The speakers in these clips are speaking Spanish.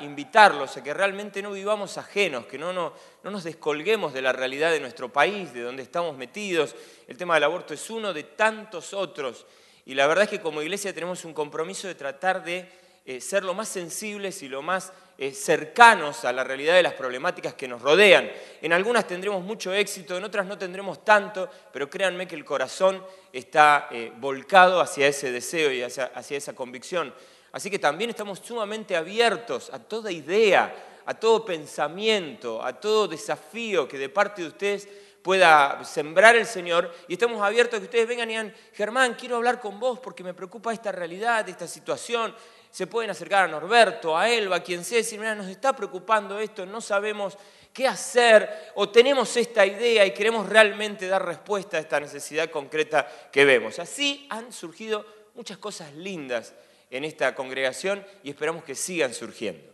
Invitarlos a que realmente no vivamos ajenos, que no, no, no nos descolguemos de la realidad de nuestro país, de donde estamos metidos. El tema del aborto es uno de tantos otros. Y la verdad es que como iglesia tenemos un compromiso de tratar de eh, ser lo más sensibles y lo más eh, cercanos a la realidad de las problemáticas que nos rodean. En algunas tendremos mucho éxito, en otras no tendremos tanto, pero créanme que el corazón está eh, volcado hacia ese deseo y hacia, hacia esa convicción. Así que también estamos sumamente abiertos a toda idea, a todo pensamiento, a todo desafío que de parte de ustedes pueda sembrar el Señor y estamos abiertos a que ustedes vengan y digan, Germán, quiero hablar con vos porque me preocupa esta realidad, esta situación. Se pueden acercar a Norberto, a Elba, a quien sea, y decir, mira, nos está preocupando esto, no sabemos qué hacer o tenemos esta idea y queremos realmente dar respuesta a esta necesidad concreta que vemos. Así han surgido muchas cosas lindas en esta congregación y esperamos que sigan surgiendo.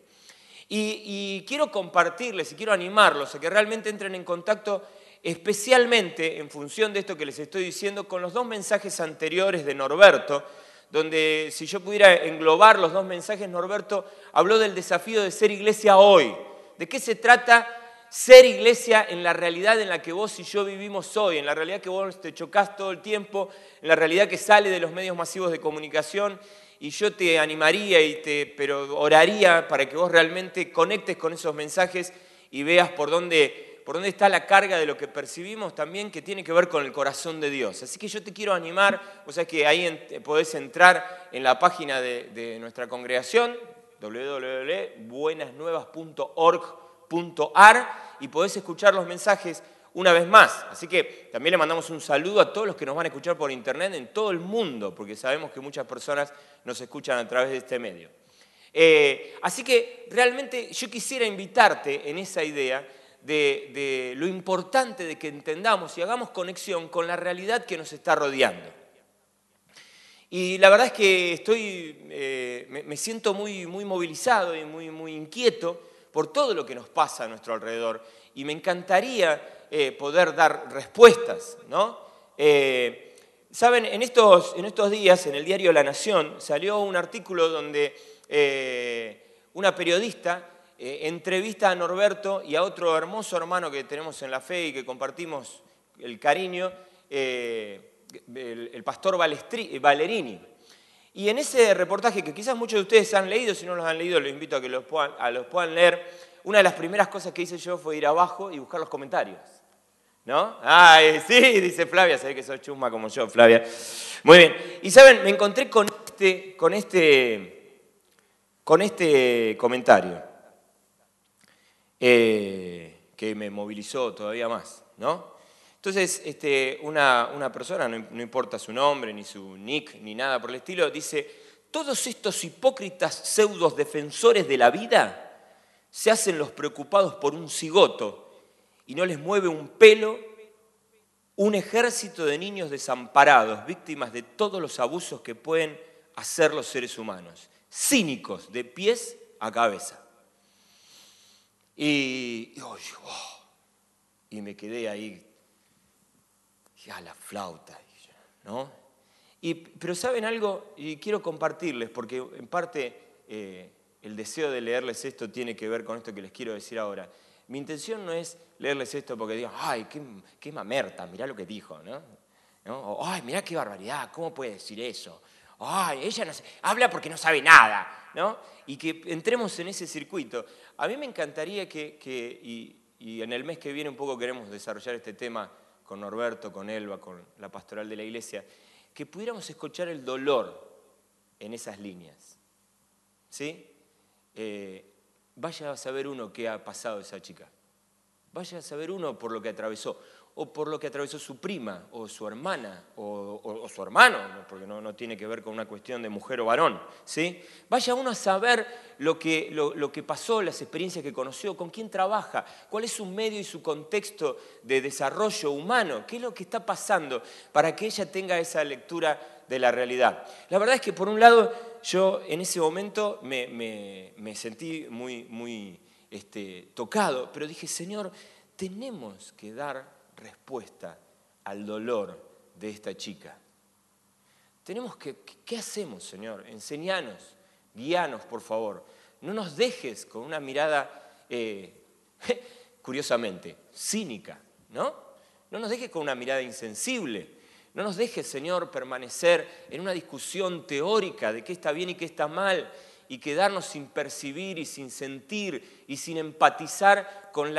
Y, quiero compartirles y quiero animarlos a que realmente entren en contacto especialmente en función de esto que les estoy diciendo, con los dos mensajes anteriores de Norberto, donde si yo pudiera englobar los dos mensajes, Norberto habló del desafío de ser iglesia hoy. ¿De qué se trata ser iglesia en la realidad en la que vos y yo vivimos hoy, en la realidad que vos te chocás todo el tiempo, en la realidad que sale de los medios masivos de comunicación? Y yo te animaría, y te, pero oraría para que vos realmente conectes con esos mensajes y veas por dónde por dónde está la carga de lo que percibimos también que tiene que ver con el corazón de Dios. Así que yo te quiero animar, o sea que ahí podés entrar en la página de, de nuestra congregación, www.buenasnuevas.org.ar, y podés escuchar los mensajes una vez más. Así que también le mandamos un saludo a todos los que nos van a escuchar por internet en todo el mundo, porque sabemos que muchas personas nos escuchan a través de este medio. Eh, así que realmente yo quisiera invitarte en esa idea de, lo importante de que entendamos y hagamos conexión con la realidad que nos está rodeando. Y la verdad es que estoy, eh, me, me siento muy, muy movilizado y muy, muy inquieto por todo lo que nos pasa a nuestro alrededor. Y me encantaría eh, poder dar respuestas, ¿no? Eh, Saben, en estos, en estos días, en el diario La Nación, salió un artículo donde eh, una periodista entrevista a Norberto y a otro hermoso hermano que tenemos en la fe y que compartimos el cariño, el, pastor Balestri- Valerini. Y en ese reportaje, que quizás muchos de ustedes han leído, si no los han leído, los invito a que los puedan leer, una de las primeras cosas que hice yo fue ir abajo y buscar los comentarios. ¿No? Ay, sí, dice Flavia, ve que sos chusma como yo, Flavia. Muy bien. Y saben, me encontré con este, con este, con este comentario eh, que me movilizó todavía más, ¿no? Entonces, este, una, una persona, no, no importa su nombre, ni su nick, ni nada por el estilo, dice, todos estos hipócritas pseudos defensores de la vida se hacen los preocupados por un cigoto y no les mueve un pelo un ejército de niños desamparados, víctimas de todos los abusos que pueden hacer los seres humanos, cínicos de pies a cabeza. Y, y, oye, oh, y me quedé ahí, ya la flauta, ¿no? Y, pero saben algo, y quiero compartirles, porque en parte eh, el deseo de leerles esto tiene que ver con esto que les quiero decir ahora. Mi intención no es leerles esto porque digan, ay, qué, qué mamerta, mirá lo que dijo, ¿no? O, ay, mirá qué barbaridad, ¿cómo puede decir eso? Ay, ella no sé, habla porque no sabe nada, ¿no? Y que entremos en ese circuito. A mí me encantaría que, que y, y en el mes que viene un poco queremos desarrollar este tema con Norberto, con Elba, con la pastoral de la iglesia, que pudiéramos escuchar el dolor en esas líneas. ¿Sí? Eh, vaya a saber uno qué ha pasado esa chica. Vaya a saber uno por lo que atravesó, o por lo que atravesó su prima, o su hermana, o, su hermano, ¿no? porque no, no tiene que ver con una cuestión de mujer o varón. ¿sí? Vaya uno a saber lo que, lo, lo que pasó, las experiencias que conoció, con quién trabaja, cuál es su medio y su contexto de desarrollo humano, qué es lo que está pasando para que ella tenga esa lectura de la realidad. La verdad es que por un lado yo en ese momento me, me- me sentí muy, muy este, tocado, pero dije, Señor, tenemos que dar respuesta al dolor de esta chica. Tenemos que, ¿qué hacemos, Señor? Enseñanos, guíanos, por favor. No nos dejes con una mirada, eh, curiosamente, cínica, ¿no? No nos dejes con una mirada insensible. No nos dejes, Señor, permanecer en una discusión teórica de qué está bien y qué está mal y quedarnos sin percibir y sin sentir y sin empatizar con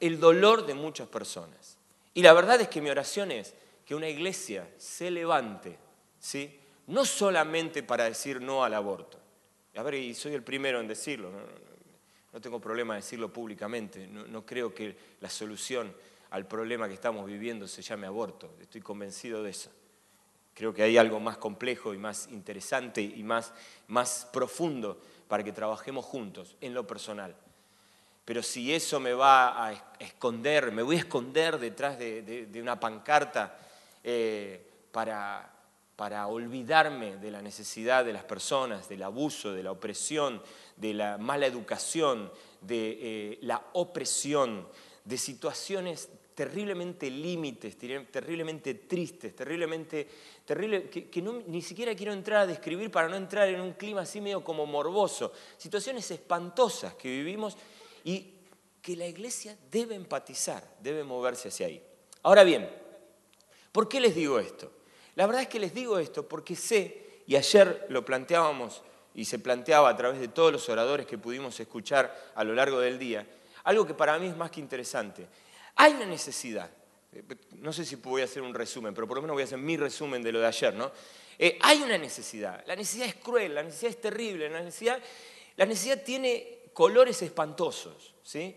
el dolor de muchas personas. Y la verdad es que mi oración es que una iglesia se levante, ¿sí? no solamente para decir no al aborto. A ver, y soy el primero en decirlo, no tengo problema en decirlo públicamente, no, no creo que la solución al problema que estamos viviendo se llame aborto, estoy convencido de eso. Creo que hay algo más complejo y más interesante y más, más profundo para que trabajemos juntos en lo personal. Pero si eso me va a es- esconder, me voy a esconder detrás de, de- de una pancarta eh, para, para olvidarme de la necesidad de las personas, del abuso, de la opresión, de la mala educación, de eh, la opresión, de situaciones terriblemente límites, ter- terriblemente tristes, terriblemente, terrible, que, ni siquiera quiero entrar a describir para no entrar en un clima así medio como morboso, situaciones espantosas que vivimos y que la iglesia debe empatizar, debe moverse hacia ahí. Ahora bien, ¿por qué les digo esto? La verdad es que les digo esto porque sé, y ayer lo planteábamos y se planteaba a través de todos los oradores que pudimos escuchar a lo largo del día, algo que para mí es más que interesante. Hay una necesidad, eh, no sé si voy a hacer un resumen, pero por lo menos voy a hacer mi resumen de lo de ayer, ¿no? Eh, hay una necesidad, la necesidad es cruel, la necesidad es terrible, la necesidad, la necesidad tiene colores espantosos, ¿sí?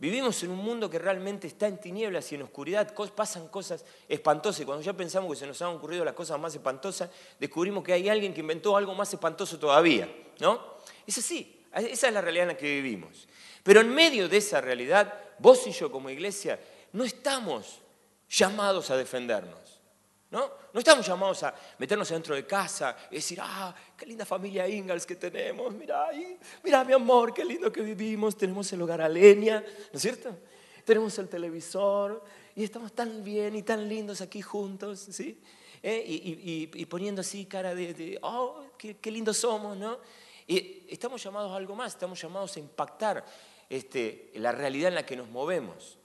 Vivimos en un mundo que realmente está en tinieblas y en oscuridad, pasan cosas espantosas y cuando ya pensamos que se nos han ocurrido las cosas más espantosas, descubrimos que hay alguien que inventó algo más espantoso todavía, ¿no? Es así, esa es la realidad en la que vivimos. Pero en medio de esa realidad, vos y yo como iglesia no estamos llamados a defendernos. ¿No? No estamos llamados a meternos dentro de casa y decir, ah, qué linda familia Ingalls que tenemos, mira ahí, mira mi amor, qué lindo que vivimos, tenemos el hogar a leña, ¿no es cierto? Tenemos el televisor y estamos tan bien y tan lindos aquí juntos, ¿sí? ¿Eh? Y, y- y- y poniendo así cara de, de, oh, qué, qué lindos somos, ¿no? Y estamos llamados a algo más, estamos llamados a impactar este, la realidad en la que nos movemos.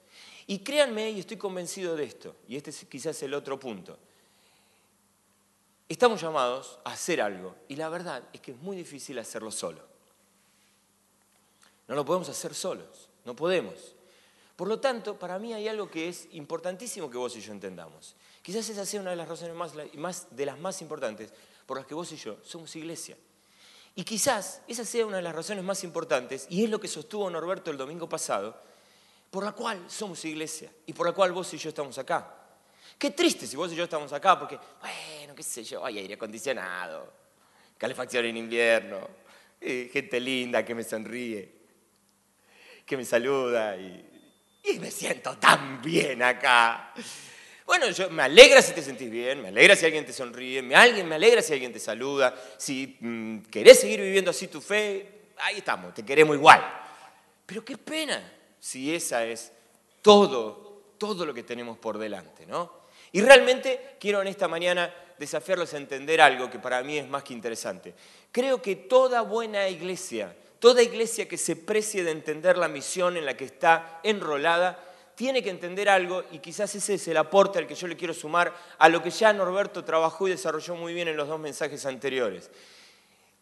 Y créanme, y estoy convencido de esto, y este es quizás el otro punto, estamos llamados a hacer algo, y la verdad es que es muy difícil hacerlo solo. No lo podemos hacer solos, no podemos. Por lo tanto, para mí hay algo que es importantísimo que vos y yo entendamos. Quizás esa sea una de las razones más, más- de las más importantes por las que vos y yo somos iglesia. Y quizás esa sea una de las razones más importantes, y es lo que sostuvo Norberto el domingo pasado, por la cual somos iglesia y por la cual vos y yo estamos acá. Qué triste si vos y yo estamos acá, porque, bueno, qué sé yo, hay aire acondicionado, calefacción en invierno, eh, gente linda que me sonríe, que me saluda y, y me siento tan bien acá. Bueno, yo, me alegra si te sentís bien, me alegra si alguien te sonríe, me, alguien, me alegra si alguien te saluda, si mm, querés seguir viviendo así tu fe, ahí estamos, te queremos igual. Pero qué pena si esa es todo, todo lo que tenemos por delante, ¿no? Y realmente quiero en esta mañana desafiarlos a entender algo que para mí es más que interesante. Creo que toda buena iglesia, toda iglesia que se precie de entender la misión en la que está enrolada, tiene que entender algo y quizás ese es el aporte al que yo le quiero sumar a lo que ya Norberto trabajó y desarrolló muy bien en los dos mensajes anteriores.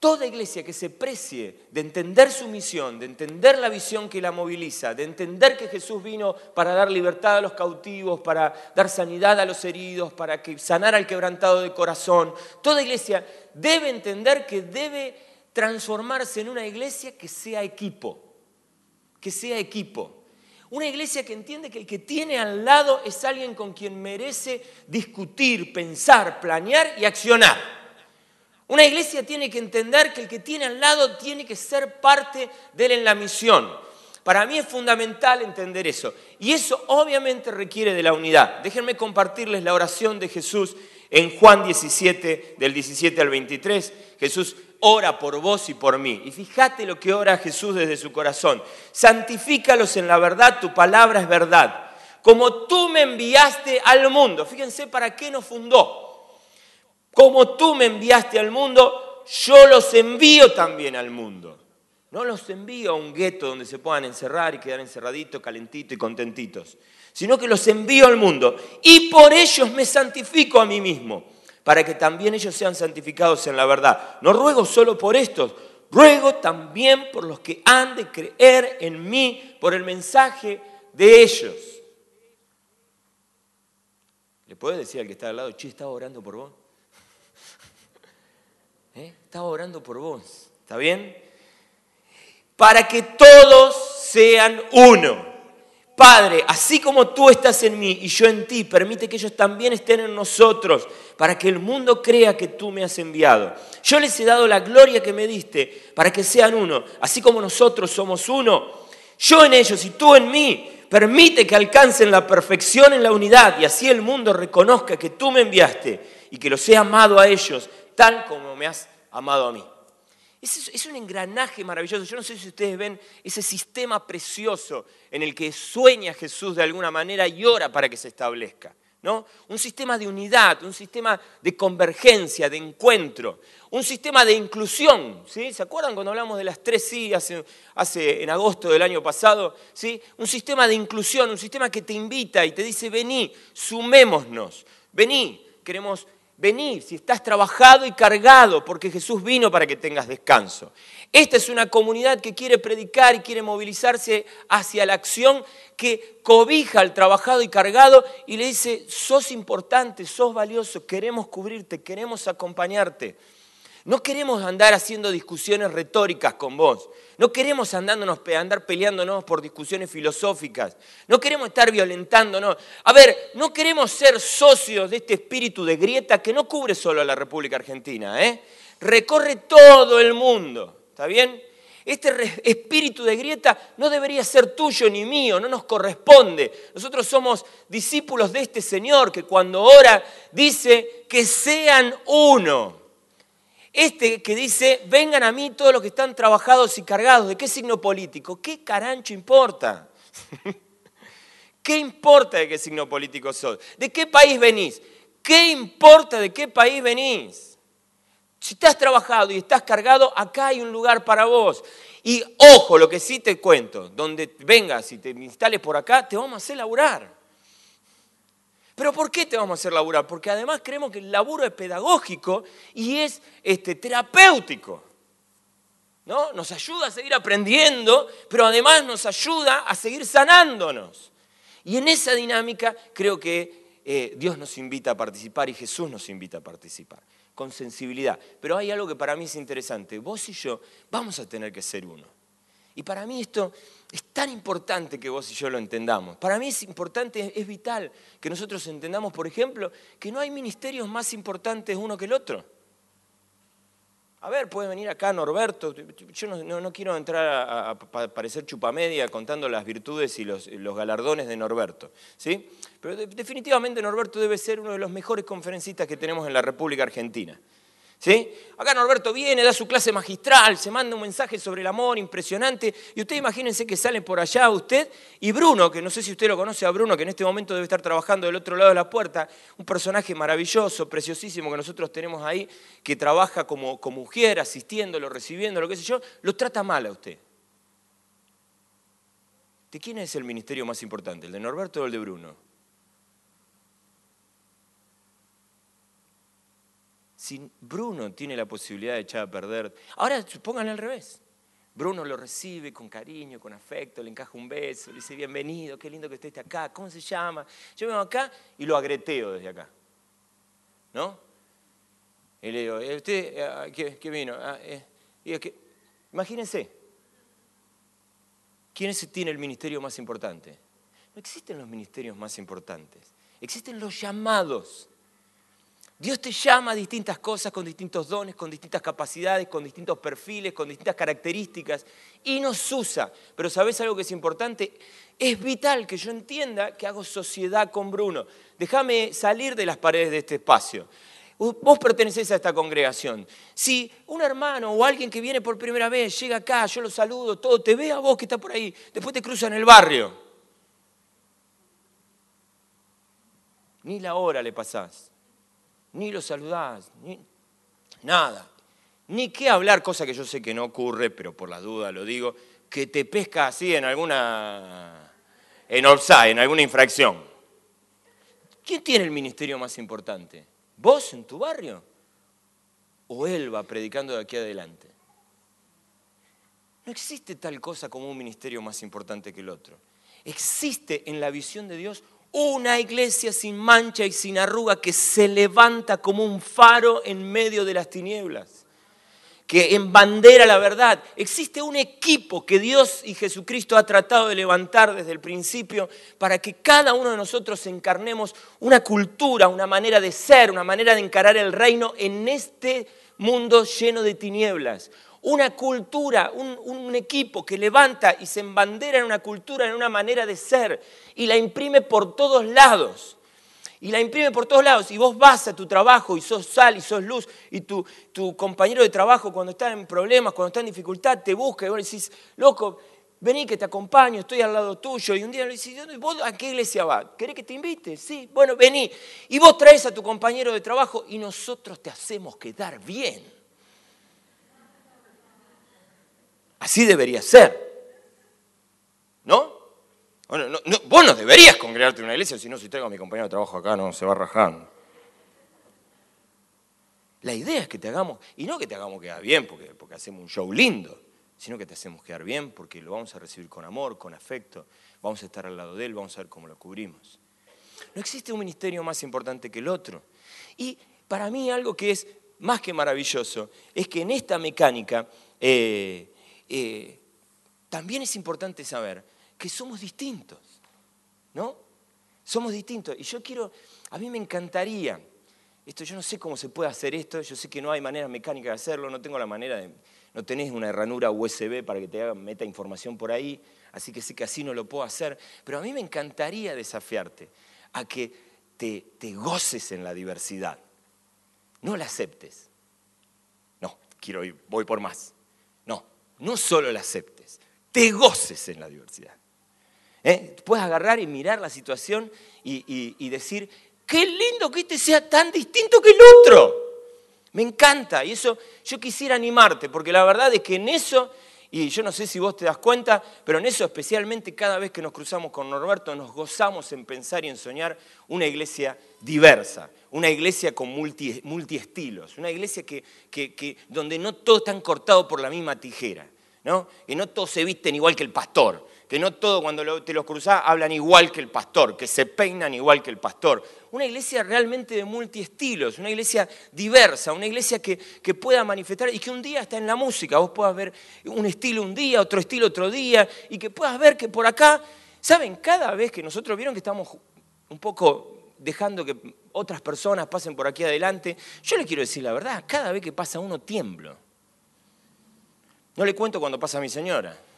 Toda iglesia que se precie de entender su misión, de entender la visión que la moviliza, de entender que Jesús vino para dar libertad a los cautivos, para dar sanidad a los heridos, para sanar al quebrantado de corazón, toda iglesia debe entender que debe transformarse en una iglesia que sea equipo, que sea equipo. Una iglesia que entiende que el que tiene al lado es alguien con quien merece discutir, pensar, planear y accionar. Una iglesia tiene que entender que el que tiene al lado tiene que ser parte de él en la misión. Para mí es fundamental entender eso. Y eso obviamente requiere de la unidad. Déjenme compartirles la oración de Jesús en Juan 17, del 17 al 23. Jesús ora por vos y por mí. Y fíjate lo que ora Jesús desde su corazón. Santifícalos en la verdad, tu palabra es verdad. Como tú me enviaste al mundo. Fíjense para qué nos fundó. Como tú me enviaste al mundo, yo los envío también al mundo. No los envío a un gueto donde se puedan encerrar y quedar encerraditos, calentitos y contentitos, sino que los envío al mundo. Y por ellos me santifico a mí mismo para que también ellos sean santificados en la verdad. No ruego solo por estos, ruego también por los que han de creer en mí, por el mensaje de ellos. ¿Le puedes decir al que está al lado, che, estaba orando por vos? ¿Eh? Estaba orando por vos, ¿está bien? Para que todos sean uno. Padre, así como tú estás en mí y yo en ti, permite que ellos también estén en nosotros, para que el mundo crea que tú me has enviado. Yo les he dado la gloria que me diste, para que sean uno, así como nosotros somos uno. Yo en ellos y tú en mí, permite que alcancen la perfección en la unidad y así el mundo reconozca que tú me enviaste y que los he amado a ellos tal como me has amado a mí. Es, un engranaje maravilloso. Yo no sé si ustedes ven ese sistema precioso en el que sueña Jesús de alguna manera y ora para que se establezca. ¿no? Un sistema de unidad, un sistema de convergencia, de encuentro, un sistema de inclusión. ¿sí? ¿Se acuerdan cuando hablamos de las tres sí hace, en agosto del año pasado? ¿sí? Un sistema de inclusión, un sistema que te invita y te dice, vení, sumémonos, vení, queremos venir si estás trabajado y cargado, porque Jesús vino para que tengas descanso. Esta es una comunidad que quiere predicar y quiere movilizarse hacia la acción que cobija al trabajado y cargado y le dice, sos importante, sos valioso, queremos cubrirte, queremos acompañarte. No queremos andar haciendo discusiones retóricas con vos. No queremos andándonos, andar peleándonos por discusiones filosóficas. No queremos estar violentándonos. A ver, no queremos ser socios de este espíritu de grieta que no cubre solo a la República Argentina. ¿eh? Recorre todo el mundo. ¿Está bien? Este espíritu de grieta no debería ser tuyo ni mío, no nos corresponde. Nosotros somos discípulos de este Señor que cuando ora dice que sean uno. Este que dice, vengan a mí todos los que están trabajados y cargados, ¿de qué signo político? ¿Qué carancho importa? ¿Qué importa de qué signo político sos? ¿De qué país venís? ¿Qué importa de qué país venís? Si estás trabajado y estás cargado, acá hay un lugar para vos. Y ojo, lo que sí te cuento, donde vengas y te instales por acá, te vamos a hacer laburar. Pero ¿por qué te vamos a hacer laburar? Porque además creemos que el laburo es pedagógico y es este, terapéutico. ¿no? Nos ayuda a seguir aprendiendo, pero además nos ayuda a seguir sanándonos. Y en esa dinámica creo que eh, Dios nos invita a participar y Jesús nos invita a participar, con sensibilidad. Pero hay algo que para mí es interesante. Vos y yo vamos a tener que ser uno. Y para mí esto es tan importante que vos y yo lo entendamos. Para mí es importante, es vital que nosotros entendamos, por ejemplo, que no hay ministerios más importantes uno que el otro. A ver, puede venir acá Norberto. Yo no, quiero entrar a, parecer chupamedia contando las virtudes y los, galardones de Norberto. ¿sí? Pero definitivamente Norberto debe ser uno de los mejores conferencistas que tenemos en la República Argentina. ¿Sí? Acá Norberto viene, da su clase magistral, se manda un mensaje sobre el amor impresionante. Y usted imagínense que sale por allá usted y Bruno, que no sé si usted lo conoce a Bruno, que en este momento debe estar trabajando del otro lado de la puerta, un personaje maravilloso, preciosísimo que nosotros tenemos ahí, que trabaja como, como mujer, asistiéndolo, recibiéndolo, qué sé yo, lo trata mal a usted. ¿De quién es el ministerio más importante? ¿El de Norberto o el de Bruno? Si Bruno tiene la posibilidad de echar a perder, ahora pónganle al revés. Bruno lo recibe con cariño, con afecto, le encaja un beso, le dice bienvenido, qué lindo que estés acá, ¿cómo se llama? Yo vengo acá y lo agreteo desde acá. ¿No? Y le digo, eh, ¿usted eh, qué, vino? Ah, eh, imagínense. ¿Quién tiene el ministerio más importante? No existen los ministerios más importantes, existen los llamados. Dios te llama a distintas cosas, con distintos dones, con distintas capacidades, con distintos perfiles, con distintas características, y nos usa. Pero ¿sabes algo que es importante? Es vital que yo entienda que hago sociedad con Bruno. Déjame salir de las paredes de este espacio. Vos pertenecés a esta congregación. Si un hermano o alguien que viene por primera vez llega acá, yo lo saludo, todo, te ve a vos que está por ahí, después te cruza en el barrio. Ni la hora le pasás ni lo saludás, ni nada. Ni qué hablar, cosa que yo sé que no ocurre, pero por la duda lo digo, que te pesca así en alguna, en offside, en alguna infracción. ¿Quién tiene el ministerio más importante? ¿Vos en tu barrio? ¿O él va predicando de aquí adelante? No existe tal cosa como un ministerio más importante que el otro. Existe en la visión de Dios una iglesia sin mancha y sin arruga que se levanta como un faro en medio de las tinieblas, que embandera la verdad. Existe un equipo que Dios y Jesucristo ha tratado de levantar desde el principio para que cada uno de nosotros encarnemos una cultura, una manera de ser, una manera de encarar el reino en este mundo lleno de tinieblas una cultura, un, equipo que levanta y se embandera en una cultura, en una manera de ser, y la imprime por todos lados. Y la imprime por todos lados. Y vos vas a tu trabajo y sos sal y sos luz. Y tu, tu compañero de trabajo cuando está en problemas, cuando está en dificultad, te busca y vos le decís, loco, vení que te acompaño, estoy al lado tuyo. Y un día le decís, ¿vos a qué iglesia vas? ¿Querés que te invite? Sí, bueno, vení. Y vos traes a tu compañero de trabajo y nosotros te hacemos quedar bien. Así debería ser. ¿No? Bueno, no, no vos no deberías congregarte en una iglesia, si no, si traigo a mi compañero de trabajo acá, no se va rajando. La idea es que te hagamos, y no que te hagamos quedar bien porque, porque hacemos un show lindo, sino que te hacemos quedar bien porque lo vamos a recibir con amor, con afecto, vamos a estar al lado de él, vamos a ver cómo lo cubrimos. No existe un ministerio más importante que el otro. Y para mí algo que es más que maravilloso es que en esta mecánica eh, eh, también es importante saber que somos distintos, ¿no? Somos distintos. Y yo quiero, a mí me encantaría, esto yo no sé cómo se puede hacer esto, yo sé que no hay manera mecánica de hacerlo, no tengo la manera de, no tenés una ranura USB para que te haga, meta información por ahí, así que sé que así no lo puedo hacer, pero a mí me encantaría desafiarte a que te, te goces en la diversidad, no la aceptes. No, quiero ir, voy por más. No, no solo la aceptes, te goces en la diversidad. ¿Eh? Puedes agarrar y mirar la situación y, y, y, decir, qué lindo que este sea tan distinto que el otro. Me encanta y eso yo quisiera animarte, porque la verdad es que en eso, y yo no sé si vos te das cuenta, pero en eso especialmente cada vez que nos cruzamos con Norberto nos gozamos en pensar y en soñar una iglesia diversa, una iglesia con multi, multiestilos, una iglesia que, que, que, donde no todos están cortados por la misma tijera, ¿no? que no todos se visten igual que el pastor, que no todos cuando te los cruzás hablan igual que el pastor, que se peinan igual que el pastor. Una iglesia realmente de multiestilos, una iglesia diversa, una iglesia que, que pueda manifestar y que un día está en la música, vos puedas ver un estilo un día, otro estilo otro día, y que puedas ver que por acá, ¿saben? Cada vez que nosotros vieron que estamos un poco dejando que otras personas pasen por aquí adelante, yo le quiero decir la verdad, cada vez que pasa uno tiemblo. No le cuento cuando pasa mi señora.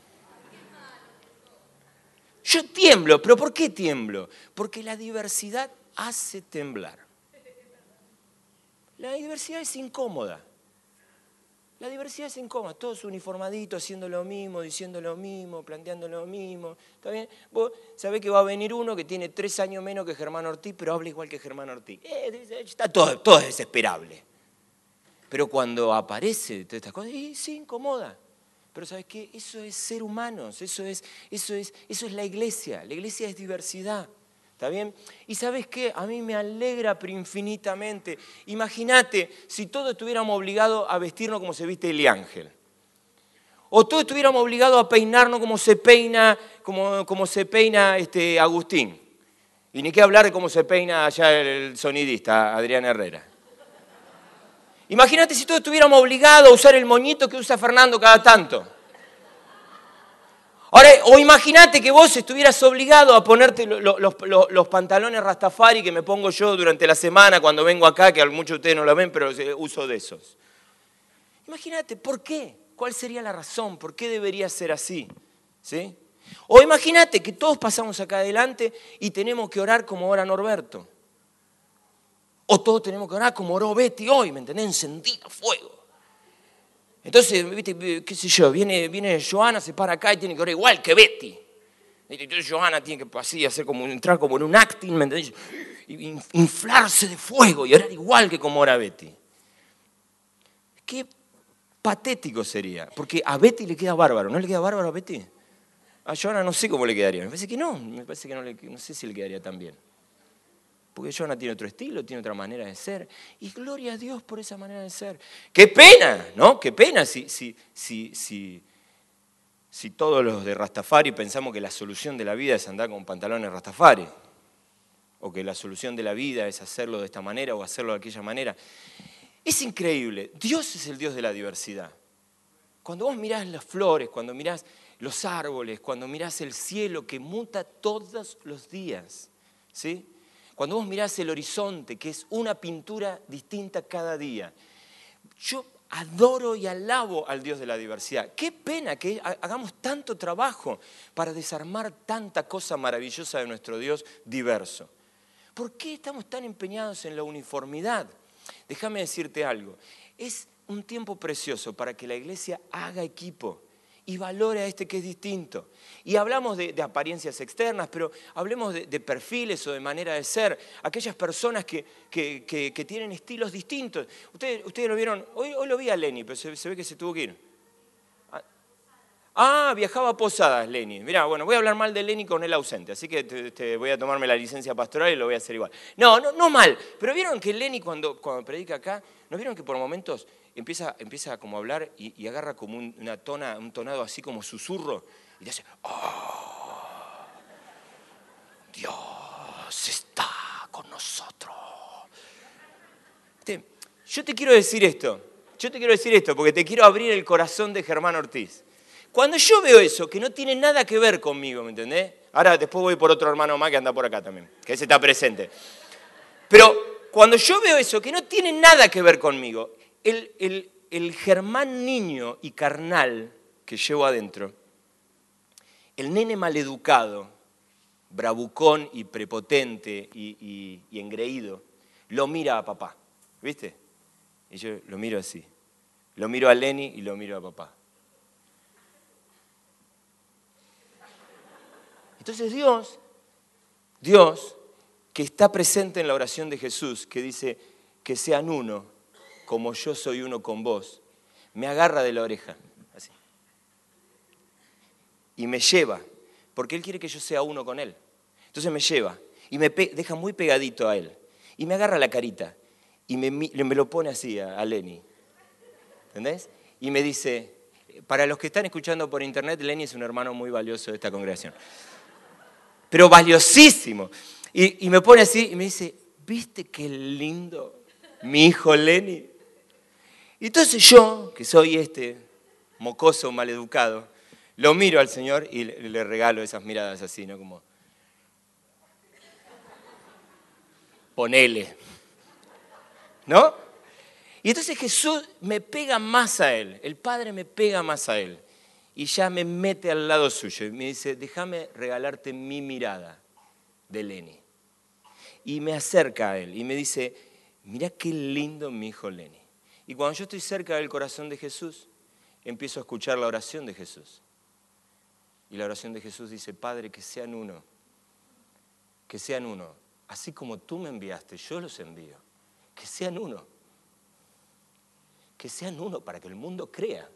Yo tiemblo, pero ¿por qué tiemblo? Porque la diversidad hace temblar. La diversidad es incómoda. La diversidad es incómoda, todos uniformaditos, haciendo lo mismo, diciendo lo mismo, planteando lo mismo. ¿Está bien? Vos sabés que va a venir uno que tiene tres años menos que Germán Ortiz, pero habla igual que Germán Ortiz. Eh, todo, es desesperable. Pero cuando aparece todas estas cosas, eh, sí, incomoda. Pero ¿sabes qué? Eso es ser humanos, eso es, eso, es, eso es la iglesia. La iglesia es diversidad. ¿Está bien? Y sabes qué? A mí me alegra infinitamente. Imagínate si todos estuviéramos obligados a vestirnos como se viste el ángel. O todos estuviéramos obligados a peinarnos como se peina, como, como se peina este Agustín. Y ni qué hablar de cómo se peina allá el sonidista, Adrián Herrera. Imagínate si todos estuviéramos obligados a usar el moñito que usa Fernando cada tanto. O imagínate que vos estuvieras obligado a ponerte lo- lo- los, los- los pantalones Rastafari que me pongo yo durante la semana cuando vengo acá, que muchos de ustedes no lo ven, pero eh, uso de esos. Imagínate, ¿por qué? ¿Cuál sería la razón? ¿Por qué debería ser así? ¿Sí? O imagínate que todos pasamos acá adelante y tenemos que orar como ora Norberto. O todos tenemos que orar como oró Betty hoy, ¿me entendés? Encendida fuego. Entonces, qué sé yo, viene, viene Joana, se para acá y tiene que orar igual que Betty. Entonces Joana tiene que así, hacer como, entrar como en un acting, ¿me entendés? Inflarse de fuego y orar igual que como ora Betty. Qué patético sería, porque a Betty le queda bárbaro, ¿no le queda bárbaro a Betty? A Joana no sé cómo le quedaría, me parece que no, me parece que no, le- no sé si le quedaría tan bien. Porque Joana tiene otro estilo, tiene otra manera de ser. Y gloria a Dios por esa manera de ser. Qué pena, ¿no? Qué pena si, si, si, si, si todos los de Rastafari pensamos que la solución de la vida es andar con pantalones Rastafari. O que la solución de la vida es hacerlo de esta manera o hacerlo de aquella manera. Es increíble. Dios es el Dios de la diversidad. Cuando vos mirás las flores, cuando mirás los árboles, cuando mirás el cielo que muta todos los días, ¿sí? Cuando vos mirás el horizonte, que es una pintura distinta cada día. Yo adoro y alabo al Dios de la diversidad. Qué pena que ha- hagamos tanto trabajo para desarmar tanta cosa maravillosa de nuestro Dios diverso. ¿Por qué estamos tan empeñados en la uniformidad? Déjame decirte algo. Es un tiempo precioso para que la iglesia haga equipo y valore a este que es distinto. Y hablamos de, apariencias externas, pero hablemos de, perfiles o de manera de ser. Aquellas personas que, que- que- tienen estilos distintos. Ustedes, ustedes lo vieron, hoy, hoy lo vi a Lenny, pero se, ve que se tuvo que ir. Ah, viajaba a Posadas, Lenny. Mirá, bueno, voy a hablar mal de Lenny con él ausente, así que te voy a tomarme la licencia pastoral y lo voy a hacer igual. No, no, no mal, pero vieron que Lenny cuando, cuando predica acá, ¿no vieron que por momentos empieza, empieza como a hablar y, agarra como un, una tona, un tonado así como susurro y dice, oh, Dios está con nosotros. Viste, Yo te quiero decir esto, yo te quiero decir esto porque te quiero abrir el corazón de Germán Ortiz. Cuando yo veo eso, que no tiene nada que ver conmigo, ¿me entendés? Ahora después voy por otro hermano más que anda por acá también, que ese está presente. Pero cuando yo veo eso, que no tiene nada que ver conmigo, el, el- el Germán niño y carnal que llevo adentro, el nene maleducado, bravucón y prepotente y, y- y engreído, lo mira a papá, ¿viste? Y yo lo miro así. Lo miro a Lenny y lo miro a papá. Entonces Dios, Dios, que está presente en la oración de Jesús, que dice que sean uno, como yo soy uno con vos, me agarra de la oreja, así. Y me lleva, porque Él quiere que yo sea uno con Él. Entonces me lleva y me deja muy pegadito a Él. Y me agarra la carita y me lo pone así a, a Lenny. ¿Entendés? Y me dice, para los que están escuchando por internet, Lenny es un hermano muy valioso de esta congregación pero valiosísimo. Y, y me pone así y me dice, ¿viste qué lindo mi hijo Lenny? Y entonces yo, que soy este mocoso maleducado, lo miro al Señor y le, regalo esas miradas así, ¿no? Como, ponele. ¿No? Y entonces Jesús me pega más a él, el Padre me pega más a él. Y ya me mete al lado suyo y me dice, déjame regalarte mi mirada de Lenny. Y me acerca a él y me dice, mira qué lindo mi hijo Lenny. Y cuando yo estoy cerca del corazón de Jesús, empiezo a escuchar la oración de Jesús. Y la oración de Jesús dice, Padre, que sean uno, que sean uno. Así como tú me enviaste, yo los envío. Que sean uno. Que sean uno para que el mundo crea.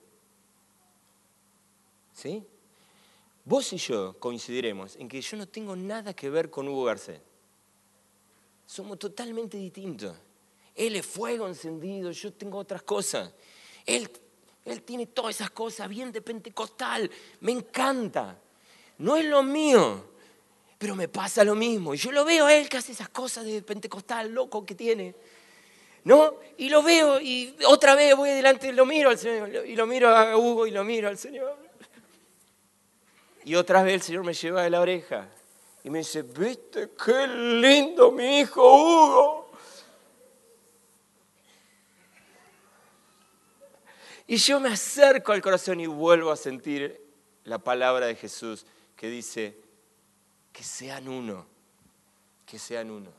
¿Sí? Vos y yo coincidiremos en que yo no tengo nada que ver con Hugo Garcés. Somos totalmente distintos. Él es fuego encendido, yo tengo otras cosas. Él, él tiene todas esas cosas bien de pentecostal. Me encanta. No es lo mío, pero me pasa lo mismo. Y yo lo veo a él que hace esas cosas de pentecostal loco que tiene. ¿No? Y lo veo y otra vez voy adelante y lo miro al Señor. Y lo miro a Hugo y lo miro al Señor. Y otra vez el Señor me lleva de la oreja y me dice, ¿viste qué lindo mi hijo Hugo? Y yo me acerco al corazón y vuelvo a sentir la palabra de Jesús que dice, que sean uno, que sean uno.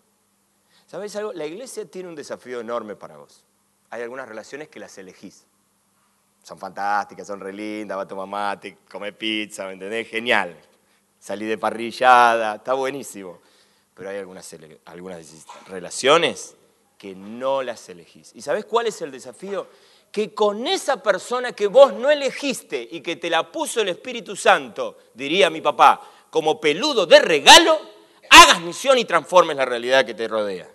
¿Sabéis algo? La iglesia tiene un desafío enorme para vos. Hay algunas relaciones que las elegís. Son fantásticas, son re lindas, va a tomar mate, come pizza, ¿me entendés? Genial. Salí de parrillada, está buenísimo. Pero hay algunas, algunas relaciones que no las elegís. ¿Y sabés cuál es el desafío? Que con esa persona que vos no elegiste y que te la puso el Espíritu Santo, diría mi papá, como peludo de regalo, hagas misión y transformes la realidad que te rodea.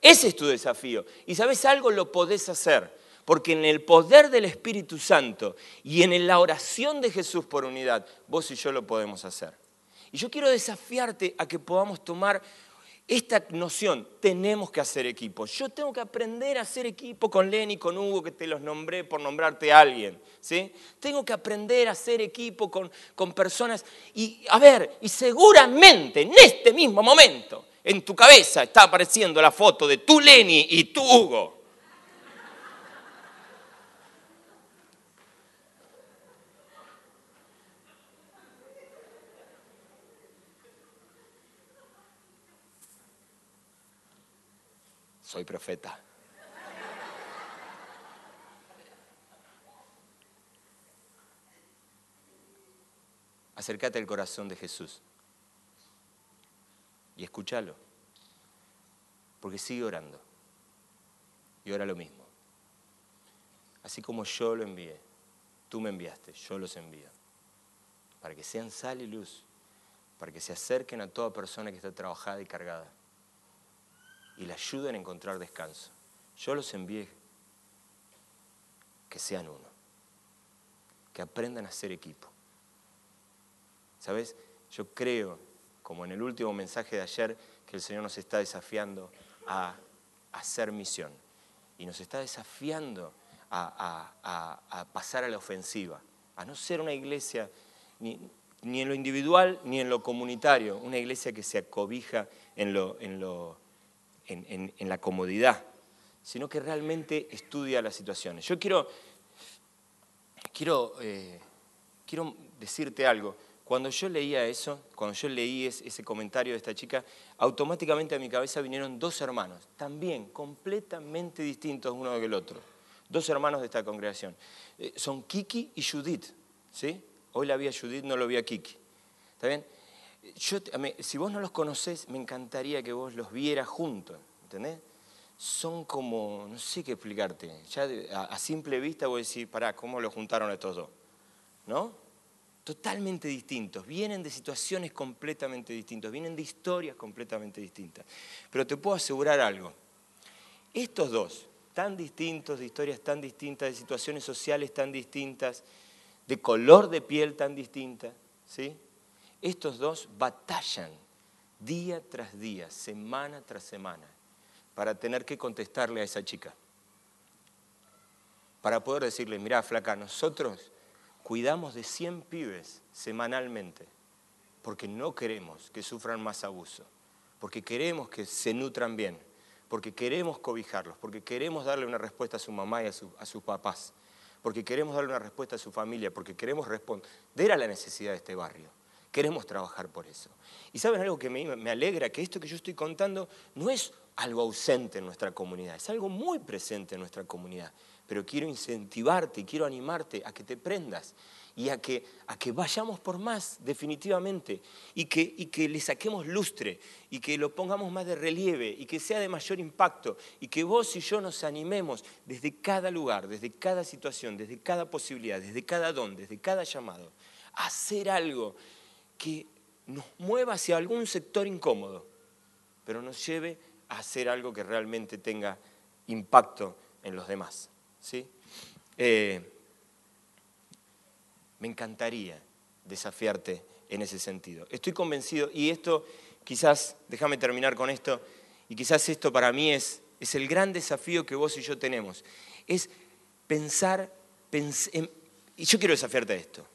Ese es tu desafío. Y sabes algo, lo podés hacer. Porque en el poder del Espíritu Santo y en la oración de Jesús por unidad, vos y yo lo podemos hacer. Y yo quiero desafiarte a que podamos tomar esta noción, tenemos que hacer equipo. Yo tengo que aprender a hacer equipo con Lenny, con Hugo, que te los nombré por nombrarte a alguien. ¿sí? Tengo que aprender a hacer equipo con, con personas. Y a ver, y seguramente en este mismo momento, en tu cabeza está apareciendo la foto de tu Lenny y tu Hugo. Soy profeta. Acércate al corazón de Jesús y escúchalo, porque sigue orando y ora lo mismo. Así como yo lo envié, tú me enviaste, yo los envío, para que sean sal y luz, para que se acerquen a toda persona que está trabajada y cargada y la ayuden a encontrar descanso. Yo los envié que sean uno, que aprendan a ser equipo. ¿Sabes? Yo creo, como en el último mensaje de ayer, que el Señor nos está desafiando a hacer misión y nos está desafiando a, pasar a la ofensiva, a no ser una iglesia ni, en lo individual ni en lo comunitario, una iglesia que se acobija en lo, en, en- en la comodidad, sino que realmente estudia las situaciones. Yo quiero, quiero, eh, quiero decirte algo. Cuando yo leía eso, cuando yo leí es- ese comentario de esta chica, automáticamente a mi cabeza vinieron dos hermanos, también completamente distintos uno del otro. Dos hermanos de esta congregación. Eh, son Kiki y Judith. ¿sí? Hoy la vi a Judith, no lo vi a Kiki. ¿Está bien? Yo, a si vos no los conocés, me encantaría que vos los vieras juntos, ¿entendés? Son como, no sé qué explicarte, ya a, a simple vista vos decís, pará, ¿cómo lo juntaron estos dos? ¿No? Totalmente distintos, vienen de situaciones completamente distintas, vienen de historias completamente distintas. Pero te puedo asegurar algo, estos dos, tan distintos, de historias tan distintas, de situaciones sociales tan distintas, de color de piel tan distinta, ¿sí? Estos dos batallan día tras día, semana tras semana, para tener que contestarle a esa chica. Para poder decirle, mirá, flaca, nosotros cuidamos de 100 pibes semanalmente, porque no queremos que sufran más abuso, porque queremos que se nutran bien, porque queremos cobijarlos, porque queremos darle una respuesta a su mamá y a, su- a sus papás, porque queremos darle una respuesta a su familia, porque queremos responder a la necesidad de este barrio. Queremos trabajar por eso. Y saben algo que me, alegra, que esto que yo estoy contando no es algo ausente en nuestra comunidad, es algo muy presente en nuestra comunidad. Pero quiero incentivarte quiero animarte a que te prendas y a que, a que vayamos por más, definitivamente, y que, y que le saquemos lustre y que lo pongamos más de relieve y que sea de mayor impacto y que vos y yo nos animemos desde cada lugar, desde cada situación, desde cada posibilidad, desde cada don, desde cada llamado, a hacer algo que nos mueva hacia algún sector incómodo, pero nos lleve a hacer algo que realmente tenga impacto en los demás. ¿sí? Eh, me encantaría desafiarte en ese sentido. Estoy convencido, y esto quizás, déjame terminar con esto, y quizás esto para mí es, es el gran desafío que vos y yo tenemos, es pensar, pens- en- y yo quiero desafiarte esto,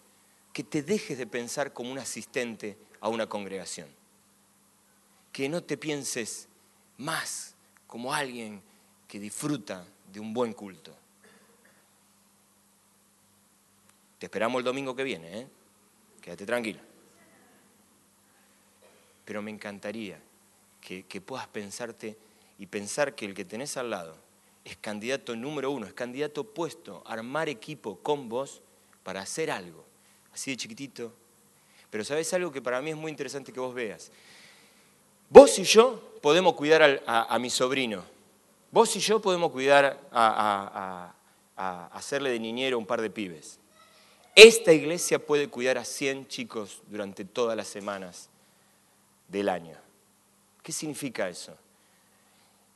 que te dejes de pensar como un asistente a una congregación. Que no te pienses más como alguien que disfruta de un buen culto. Te esperamos el domingo que viene, ¿eh? Quédate tranquilo. Pero me encantaría que, que puedas pensarte y pensar que el que tenés al lado es candidato número uno, es candidato puesto a armar equipo con vos para hacer algo, así de chiquitito. Pero sabes algo que para mí es muy interesante que vos veas. Vos y yo podemos cuidar a, mi sobrino. Vos y yo podemos cuidar a, a- hacerle de niñero un par de pibes. Esta iglesia puede cuidar a 100 chicos durante todas las semanas del año. ¿Qué significa eso?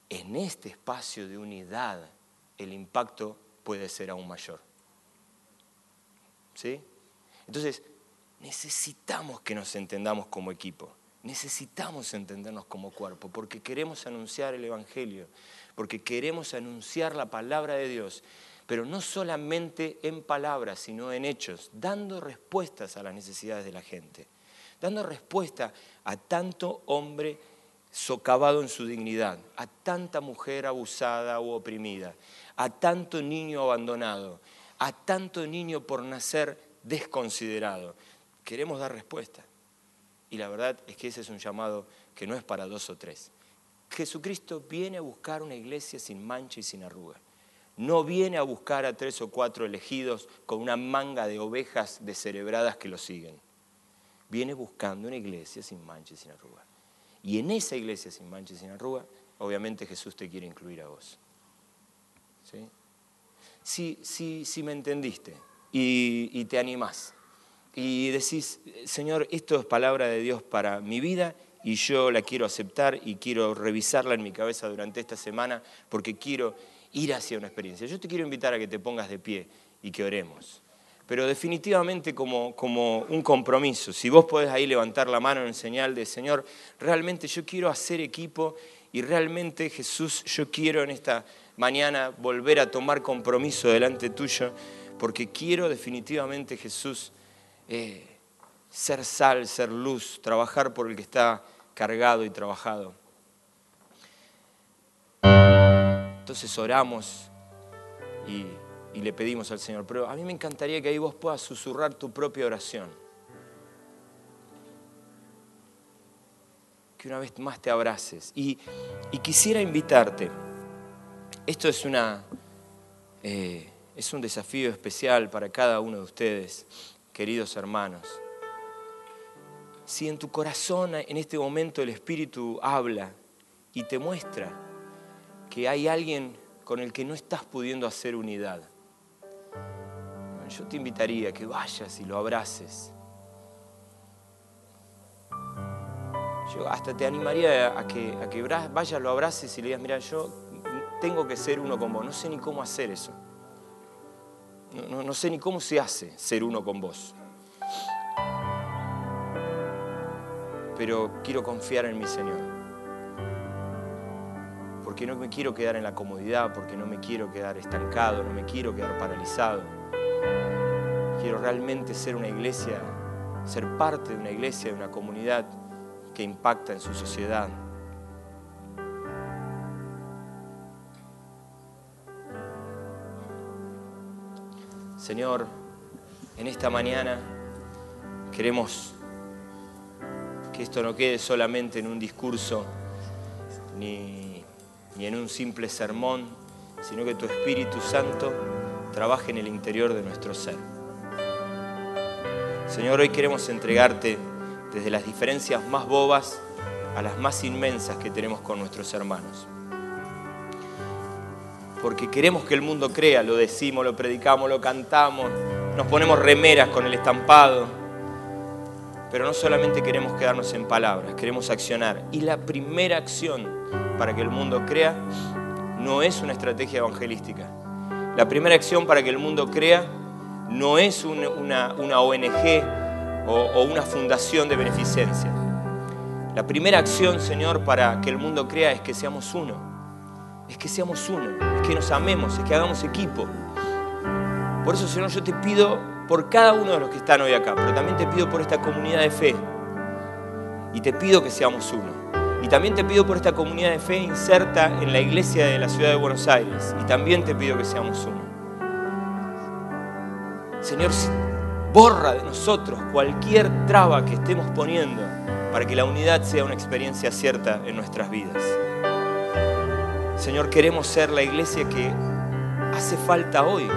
En este espacio de unidad el impacto puede ser aún mayor. ¿Sí? Entonces, necesitamos que nos entendamos como equipo. Necesitamos entendernos como cuerpo, porque queremos anunciar el Evangelio, porque queremos anunciar la palabra de Dios, pero no solamente en palabras, sino en hechos, dando respuestas a las necesidades de la gente, dando respuesta a tanto hombre socavado en su dignidad, a tanta mujer abusada o oprimida, a tanto niño abandonado, a tanto niño por nacer desconsiderado. Queremos dar respuesta. Y la verdad es que ese es un llamado que no es para dos o tres. Jesucristo viene a buscar una iglesia sin mancha y sin arruga. No viene a buscar a tres o cuatro elegidos con una manga de ovejas descerebradas que lo siguen. Viene buscando una iglesia sin mancha y sin arruga. Y en esa iglesia sin mancha y sin arruga, obviamente Jesús te quiere incluir a vos. ¿Sí? Si, si, si me entendiste y, y te animás y decís, Señor, esto es palabra de Dios para mi vida y yo la quiero aceptar y quiero revisarla en mi cabeza durante esta semana porque quiero ir hacia una experiencia. Yo te quiero invitar a que te pongas de pie y que oremos. Pero definitivamente como, como un compromiso. Si vos podés ahí levantar la mano en señal de, Señor, realmente yo quiero hacer equipo y realmente Jesús, yo quiero en esta mañana volver a tomar compromiso delante tuyo porque quiero definitivamente, Jesús, eh, ser sal, ser luz, trabajar por el que está cargado y trabajado. Entonces oramos y, le pedimos al Señor, pero a mí me encantaría que ahí vos puedas susurrar tu propia oración. Que una vez más te abraces. Y, y quisiera invitarte, esto es, una, eh, es un desafío especial para cada uno de ustedes, queridos hermanos. Si en tu corazón en este momento el Espíritu habla y te muestra que hay alguien con el que no estás pudiendo hacer unidad, yo te invitaría a que vayas y lo abraces. Yo hasta te animaría a que, a vayas, lo abraces y le digas, mira, yo tengo que ser uno con vos. No sé ni cómo hacer eso. No, no- no sé ni cómo se hace ser uno con vos. Pero quiero confiar en mi Señor. Porque no me quiero quedar en la comodidad, porque no me quiero quedar estancado, no me quiero quedar paralizado. Quiero realmente ser una iglesia, ser parte de una iglesia, de una comunidad que impacta en su sociedad. Señor, en esta mañana queremos que esto no quede solamente en un discurso ni, ni en un simple sermón, sino que tu Espíritu Santo trabaje en el interior de nuestro ser. Señor, hoy queremos entregarte desde las diferencias más bobas a las más inmensas que tenemos con nuestros hermanos. Porque queremos que el mundo crea, lo decimos, lo predicamos, lo cantamos, nos ponemos remeras con el estampado, pero no solamente queremos quedarnos en palabras, queremos accionar. Y la primera acción para que el mundo crea no es una estrategia evangelística. La primera acción para que el mundo crea no es un- una, ONG o, o una fundación de beneficencia. La primera acción, Señor, para que el mundo crea es que seamos uno. Es que seamos uno, que nos amemos, es que hagamos equipo. Por eso, Señor, yo te pido por cada uno de los que están hoy acá, pero también te pido por esta comunidad de fe. Y te pido que seamos uno. Y también te pido por esta comunidad de fe inserta en la iglesia de la ciudad de Buenos Aires. Y también te pido que seamos uno. Señor, borra de nosotros cualquier traba que estemos poniendo para que la unidad sea una experiencia cierta en nuestras vidas. Señor, queremos ser la iglesia que hace falta hoy.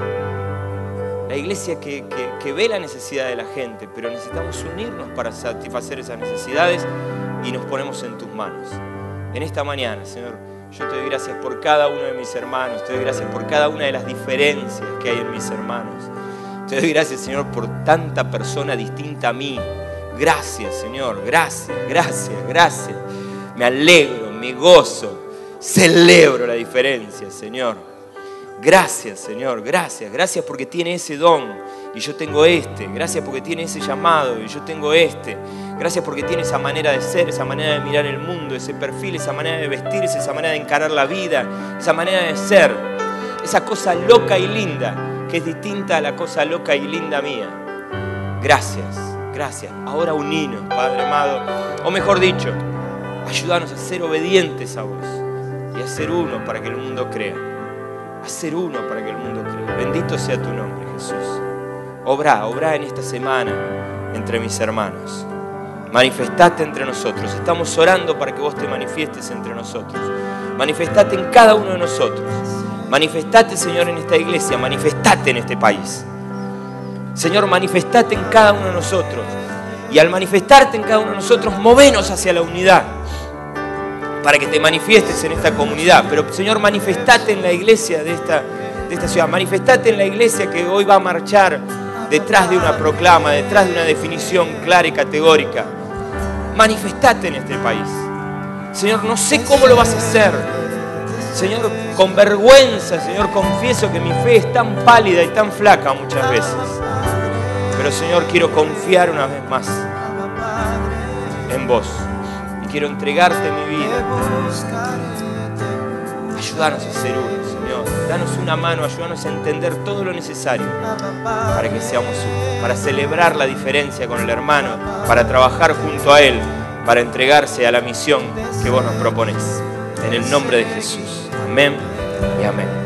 La iglesia que, que- ve la necesidad de la gente, pero necesitamos unirnos para satisfacer esas necesidades y nos ponemos en tus manos. En esta mañana, Señor, yo te doy gracias por cada uno de mis hermanos, te doy gracias por cada una de las diferencias que hay en mis hermanos. Te doy gracias, Señor, por tanta persona distinta a mí. Gracias, Señor, gracias, gracias, gracias. Me alegro, me gozo, celebro la diferencia, Señor. Gracias, Señor, gracias. Gracias porque tiene ese don y yo tengo este. Gracias porque tiene ese llamado y yo tengo este. Gracias porque tiene esa manera de ser, esa manera de mirar el mundo, ese perfil, esa manera de vestirse, esa manera de encarar la vida, esa manera de ser. Esa cosa loca y linda que es distinta a la cosa loca y linda mía. Gracias, gracias. Ahora uninos, Padre amado. O mejor dicho, ayúdanos a ser obedientes a vos ser uno para que el mundo crea. A ser uno para que el mundo crea. Bendito sea tu nombre, Jesús. Obra, obra en esta semana entre mis hermanos. Manifestate entre nosotros. Estamos orando para que vos te manifiestes entre nosotros. Manifestate en cada uno de nosotros. Manifestate, Señor, en esta iglesia. Manifestate en este país. Señor, manifestate en cada uno de nosotros. Y al manifestarte en cada uno de nosotros, movenos hacia la unidad. Para que te manifiestes en esta comunidad. Pero, Señor, manifestate en la iglesia de esta, de esta ciudad. Manifestate en la iglesia que hoy va a marchar detrás de una proclama, detrás de una definición clara y categórica. Manifestate en este país. Señor, no sé cómo lo vas a hacer. Señor, con vergüenza, Señor, confieso que mi fe es tan pálida y tan flaca muchas veces. Pero Señor, quiero confiar una vez más en vos. Quiero entregarte mi vida. Ayúdanos a ser uno, Señor. Danos una mano, ayúdanos a entender todo lo necesario para que seamos uno. Para celebrar la diferencia con el hermano, para trabajar junto a Él, para entregarse a la misión que vos nos propones. En el nombre de Jesús. Amén y amén.